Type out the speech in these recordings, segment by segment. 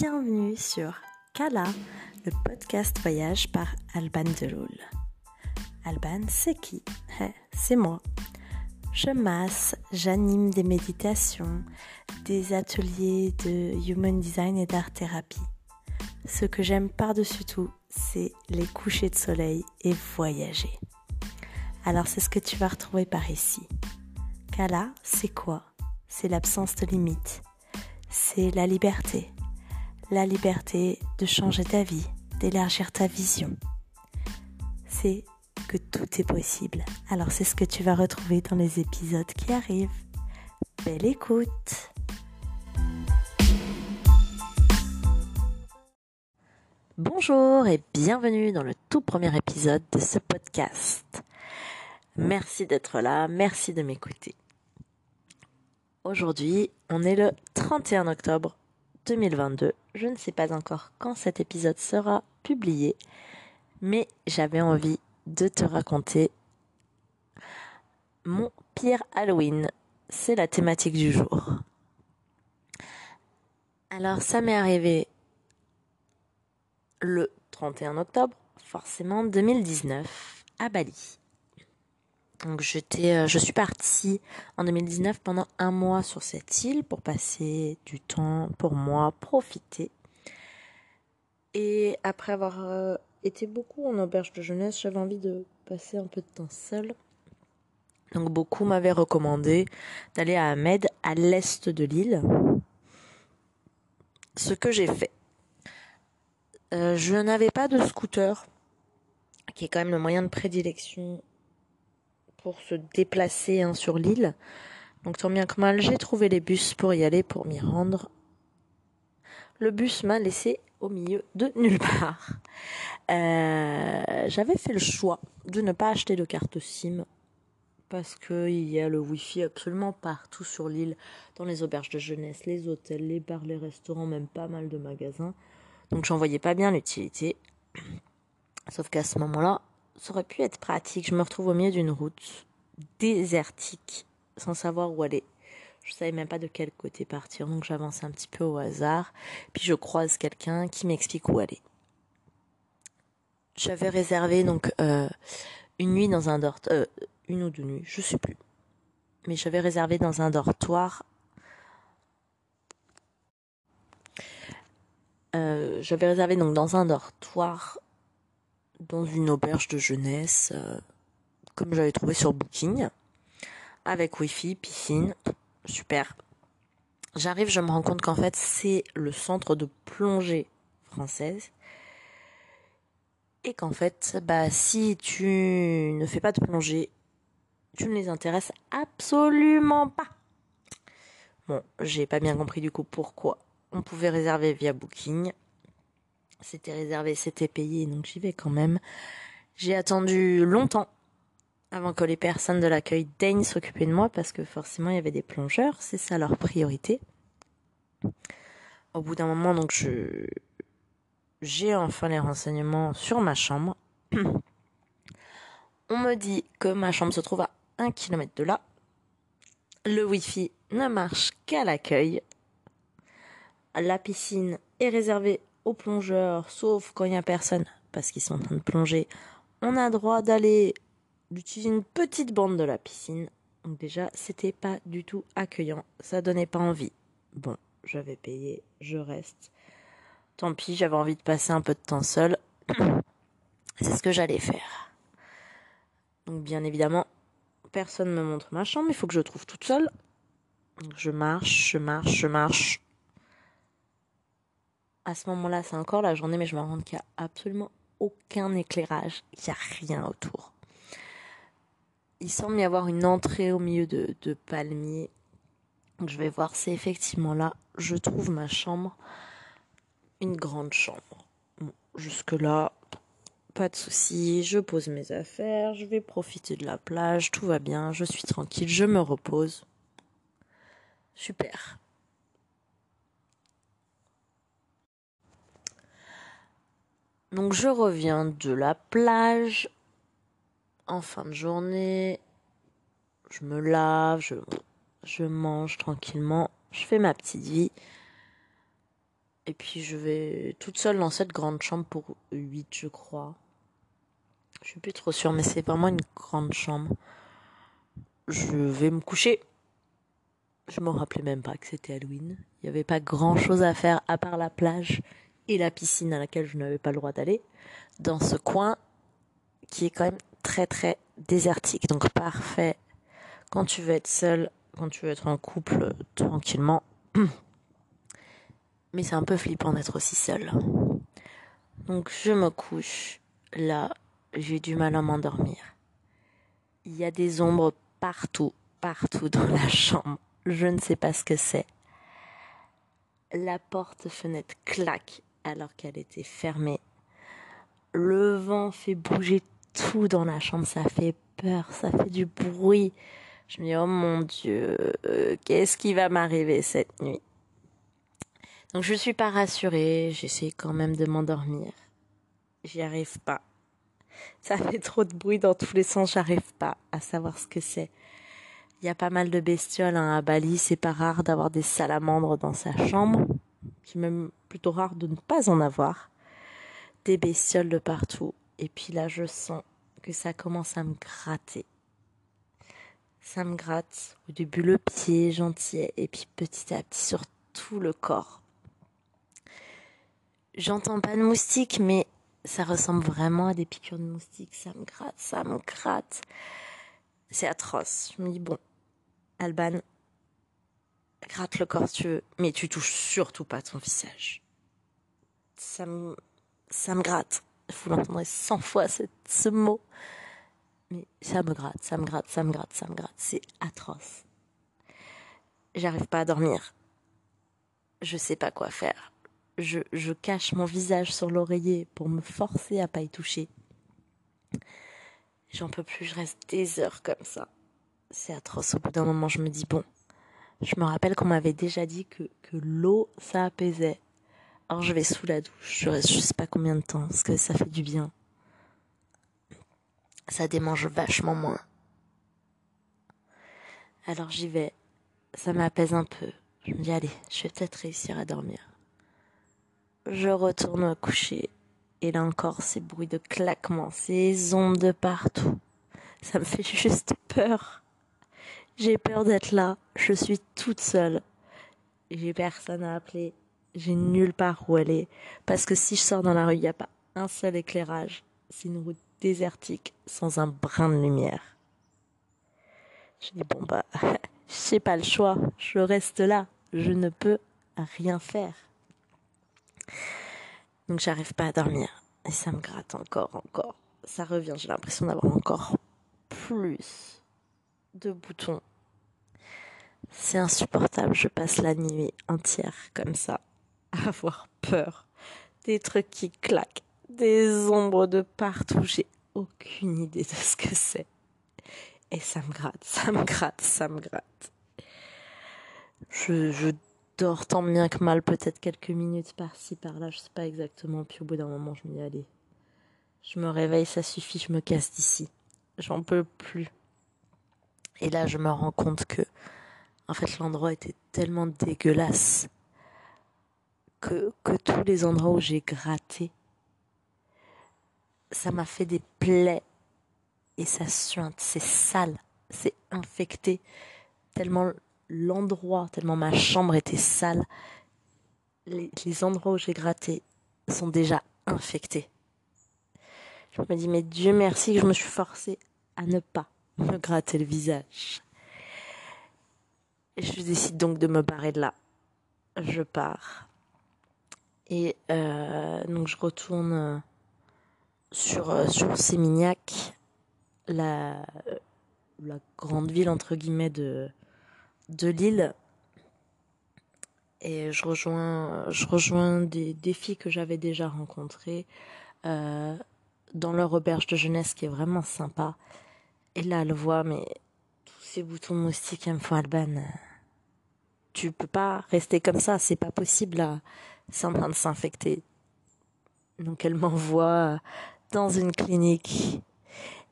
bienvenue sur Kala, le podcast voyage par Alban Deloul. Alban, c'est qui? Eh, C'est moi. Je masse, j'anime des méditations, des ateliers de human design et d'art thérapie. Ce que j'aime par-dessus tout, c'est les couchers de soleil et voyager. Alors c'est ce que tu vas retrouver par ici. Kala, c'est quoi? C'est l'absence de limites. C'est la liberté. La liberté de changer ta vie, d'élargir ta vision. C'est que tout est possible. Alors c'est ce que tu vas retrouver dans les épisodes qui arrivent. Belle écoute Bonjour et bienvenue dans le tout premier épisode de ce podcast. Merci d'être là, merci de m'écouter. Aujourd'hui, on est le 31 octobre 2022. Je ne sais pas encore quand cet épisode sera publié, mais j'avais envie de te raconter mon pire Halloween. C'est la thématique du jour. Alors ça m'est arrivé le 31 octobre, forcément 2019, à Bali. Donc j'étais, euh, je suis partie en 2019 pendant un mois sur cette île pour passer du temps pour moi, profiter. Et après avoir euh, été beaucoup en auberge de jeunesse, j'avais envie de passer un peu de temps seule. Donc beaucoup m'avaient recommandé d'aller à Ahmed, à l'est de l'île. Ce que j'ai fait. Euh, je n'avais pas de scooter, qui est quand même le moyen de prédilection pour se déplacer hein, sur l'île. Donc tant bien que mal, j'ai trouvé les bus pour y aller, pour m'y rendre. Le bus m'a laissé au milieu de nulle part. Euh, j'avais fait le choix de ne pas acheter de carte SIM parce qu'il y a le Wi-Fi absolument partout sur l'île, dans les auberges de jeunesse, les hôtels, les bars, les restaurants, même pas mal de magasins. Donc j'en voyais pas bien l'utilité. Sauf qu'à ce moment-là, ça aurait pu être pratique. Je me retrouve au milieu d'une route désertique, sans savoir où aller. Je savais même pas de quel côté partir, donc j'avance un petit peu au hasard. Puis je croise quelqu'un qui m'explique où aller. J'avais réservé donc euh, une nuit dans un dortoir, euh, une ou deux nuits, je sais plus. Mais j'avais réservé dans un dortoir. Euh, j'avais réservé donc dans un dortoir dans une auberge de jeunesse, euh, comme j'avais trouvé sur Booking, avec Wi-Fi, piscine, super. J'arrive, je me rends compte qu'en fait c'est le centre de plongée française. Et qu'en fait, bah si tu ne fais pas de plongée, tu ne les intéresses absolument pas. Bon, j'ai pas bien compris du coup pourquoi on pouvait réserver via Booking. C'était réservé, c'était payé, donc j'y vais quand même. J'ai attendu longtemps avant que les personnes de l'accueil daignent s'occuper de moi parce que forcément il y avait des plongeurs, c'est ça leur priorité. Au bout d'un moment, donc je j'ai enfin les renseignements sur ma chambre. On me dit que ma chambre se trouve à un kilomètre de là. Le wifi ne marche qu'à l'accueil. La piscine est réservée aux plongeurs, sauf quand il n'y a personne, parce qu'ils sont en train de plonger. On a droit d'aller d'utiliser une petite bande de la piscine. Donc déjà, c'était pas du tout accueillant. Ça donnait pas envie. Bon, j'avais payé, je reste. Tant pis, j'avais envie de passer un peu de temps seul. C'est ce que j'allais faire. Donc bien évidemment, personne me montre ma chambre, il faut que je trouve toute seule. Je marche, je marche, je marche. À ce moment-là, c'est encore la journée, mais je me rends compte qu'il n'y a absolument aucun éclairage. Il n'y a rien autour. Il semble y avoir une entrée au milieu de, palmiers. Je vais voir, c'est effectivement là. Je trouve ma chambre. Une grande chambre. Jusque-là, pas de souci. Je pose mes affaires. Je vais profiter de la plage. Tout va bien. Je suis tranquille. Je me repose. Super. Donc je reviens de la plage en fin de journée. Je me lave, je, mange tranquillement, je fais ma petite vie. Et puis je vais toute seule dans cette grande chambre pour 8, je crois. Je suis plus trop sûre, mais c'est vraiment une grande chambre. Je vais me coucher. Je me rappelais même pas que c'était Halloween. Il n'y avait pas grand chose à faire à part la plage et la piscine à laquelle je n'avais pas le droit d'aller. Dans ce coin qui est quand même très très désertique. Donc parfait quand tu veux être seul, quand tu veux être en couple tranquillement. Mais c'est un peu flippant d'être aussi seul. Donc je me couche. Là, j'ai du mal à m'endormir. Il y a des ombres partout, partout dans la chambre. Je ne sais pas ce que c'est. La porte-fenêtre claque alors qu'elle était fermée. Le vent fait bouger tout dans la chambre, ça fait peur, ça fait du bruit. Je me dis, oh mon Dieu, qu'est-ce qui va m'arriver cette nuit? Donc je suis pas rassurée, j'essaie quand même de m'endormir. J'y arrive pas. Ça fait trop de bruit dans tous les sens, j'arrive pas à savoir ce que c'est. Il y a pas mal de bestioles hein, à Bali, c'est pas rare d'avoir des salamandres dans sa chambre. C'est même plutôt rare de ne pas en avoir. Des bestioles de partout. Et puis là, je sens que ça commence à me gratter. Ça me gratte au début le pied gentil et puis petit à petit sur tout le corps. J'entends pas de moustiques, mais ça ressemble vraiment à des piqûres de moustiques. Ça me gratte, ça me gratte. C'est atroce. Je me dis, bon, Alban, gratte le corps si tu veux, mais tu touches surtout pas ton visage. Ça me, ça me gratte. Vous l'entendrez cent fois ce mot. Mais ça me gratte, ça me gratte, ça me gratte, ça me gratte. C'est atroce. J'arrive pas à dormir. Je sais pas quoi faire. Je, je cache mon visage sur l'oreiller pour me forcer à pas y toucher. J'en peux plus, je reste des heures comme ça. C'est atroce. Au bout d'un moment, je me dis, bon, je me rappelle qu'on m'avait déjà dit que, que l'eau, ça apaisait. Alors je vais sous la douche, je reste je sais pas combien de temps, parce que ça fait du bien. Ça démange vachement moins. Alors j'y vais, ça m'apaise un peu. Je me dis allez, je vais peut-être réussir à dormir. Je retourne me coucher, et là encore ces bruits de claquements, ces ondes de partout. Ça me fait juste peur. J'ai peur d'être là, je suis toute seule. J'ai personne à appeler, j'ai nulle part où aller. Parce que si je sors dans la rue, il n'y a pas un seul éclairage. C'est une route désertique, sans un brin de lumière. Je dis, bon bah, j'ai pas le choix, je reste là, je ne peux rien faire. Donc j'arrive pas à dormir. Et ça me gratte encore, encore. Ça revient, j'ai l'impression d'avoir encore plus de boutons. C'est insupportable, je passe la nuit entière comme ça avoir peur. Des trucs qui claquent, des ombres de partout. J'ai aucune idée de ce que c'est. Et ça me gratte, ça me gratte, ça me gratte. Je, je dors tant bien que mal, peut-être quelques minutes par-ci, par-là, je sais pas exactement. Puis au bout d'un moment, je me dis, je me réveille, ça suffit, je me casse d'ici. J'en peux plus. Et là, je me rends compte que, en fait, l'endroit était tellement dégueulasse que, que tous les endroits où j'ai gratté, ça m'a fait des plaies et ça suinte, c'est sale, c'est infecté, tellement l'endroit, tellement ma chambre était sale, les, endroits où j'ai gratté sont déjà infectés. Je me dis, mais Dieu merci que je me suis forcée à ne pas me gratter le visage. Je décide donc de me barrer de là. Je pars. Et euh, donc je retourne euh, sur, euh, sur Sémignac, la, grande ville entre guillemets de, de l'île. Et je rejoins, je rejoins des, filles que j'avais déjà rencontrées dans leur auberge de jeunesse qui est vraiment sympa. Et là, elle voit, mais ces boutons moustiques, elles me font Alban. Tu peux pas rester comme ça, c'est pas possible là c'est en train de s'infecter. Donc elle m'envoie dans une clinique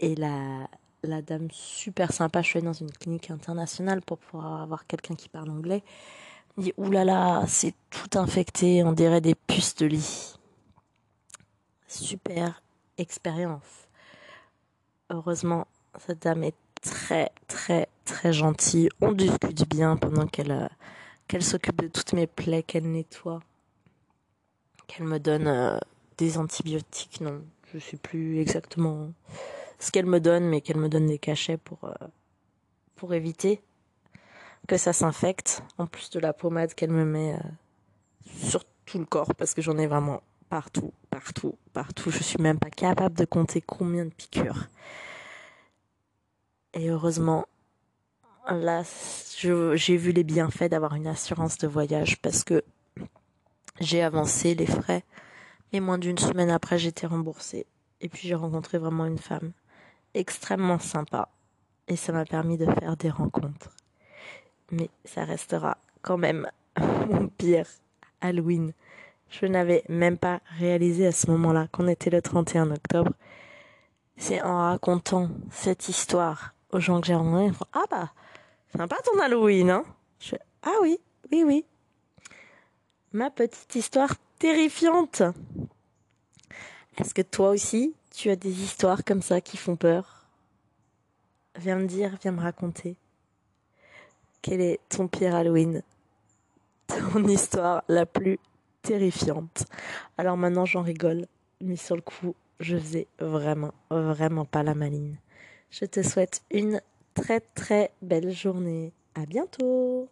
et la, la dame super sympa, je suis dans une clinique internationale pour pouvoir avoir quelqu'un qui parle anglais, Il dit oulala, c'est tout infecté, on dirait des puces de lit. Super expérience. Heureusement, cette dame est très très très gentille. On discute bien pendant qu'elle euh, qu'elle s'occupe de toutes mes plaies, qu'elle nettoie, qu'elle me donne euh, des antibiotiques. Non, je sais plus exactement ce qu'elle me donne, mais qu'elle me donne des cachets pour euh, pour éviter que ça s'infecte, en plus de la pommade qu'elle me met sur tout le corps, parce que j'en ai vraiment partout, partout, partout. Je suis même pas capable de compter combien de piqûres. Et heureusement, j'ai vu les bienfaits d'avoir une assurance de voyage parce que j'ai avancé les frais. Et moins d'une semaine après, j'étais remboursée. Et puis j'ai rencontré vraiment une femme extrêmement sympa. Et ça m'a permis de faire des rencontres mais ça restera quand même mon pire Halloween. Je n'avais même pas réalisé à ce moment-là qu'on était le 31 octobre. C'est en racontant cette histoire aux gens que j'ai rencontrés, ah bah, sympa ton Halloween, hein? Ah oui, oui, oui. Ma petite histoire terrifiante. Est-ce que toi aussi, tu as des histoires comme ça qui font peur? Viens me dire, viens me raconter. Quel est ton pire Halloween? Ton histoire la plus terrifiante Alors maintenant j'en rigole, mais sur le coup, je faisais vraiment, vraiment pas la maline. Je te souhaite une très très belle journée. À bientôt